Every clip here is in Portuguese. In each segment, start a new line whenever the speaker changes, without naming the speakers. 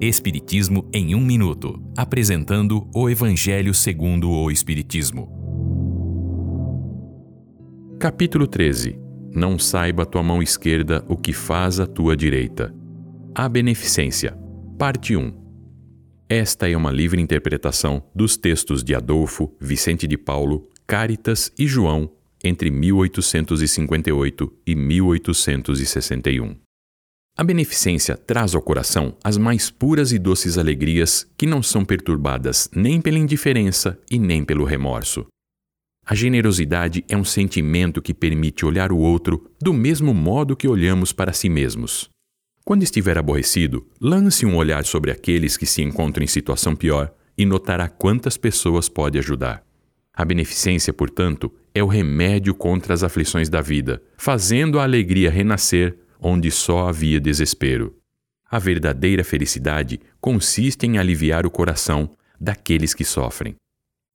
Espiritismo em um minuto, apresentando o Evangelho segundo o Espiritismo.
Capítulo 13. Não saiba tua mão esquerda o que faz a tua direita. A beneficência. Parte 1. Esta é uma livre interpretação dos textos de Adolfo, Vicente de Paulo, Cáritas e João entre 1858 e 1861. A beneficência traz ao coração as mais puras e doces alegrias que não são perturbadas nem pela indiferença e nem pelo remorso. A generosidade é um sentimento que permite olhar o outro do mesmo modo que olhamos para si mesmos. Quando estiver aborrecido, lance um olhar sobre aqueles que se encontram em situação pior e notará quantas pessoas pode ajudar. A beneficência, portanto, é o remédio contra as aflições da vida, fazendo a alegria renascer onde só havia desespero. A verdadeira felicidade consiste em aliviar o coração daqueles que sofrem.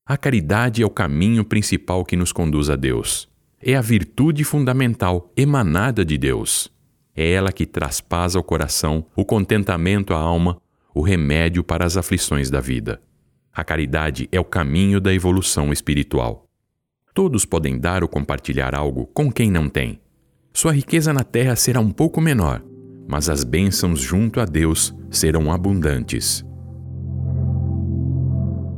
A caridade é o caminho principal que nos conduz a Deus. É a virtude fundamental emanada de Deus. É ela que traz paz ao coração, o contentamento à alma, o remédio para as aflições da vida. A caridade é o caminho da evolução espiritual. Todos podem dar ou compartilhar algo com quem não tem. Sua riqueza na terra será um pouco menor, mas as bênçãos junto a Deus serão abundantes.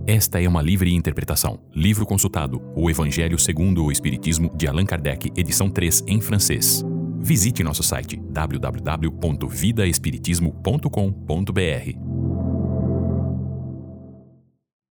Esta é uma livre interpretação. Livro consultado: O Evangelho segundo o Espiritismo, de Allan Kardec, edição 3, em francês. Visite nosso site www.vidaespiritismo.com.br.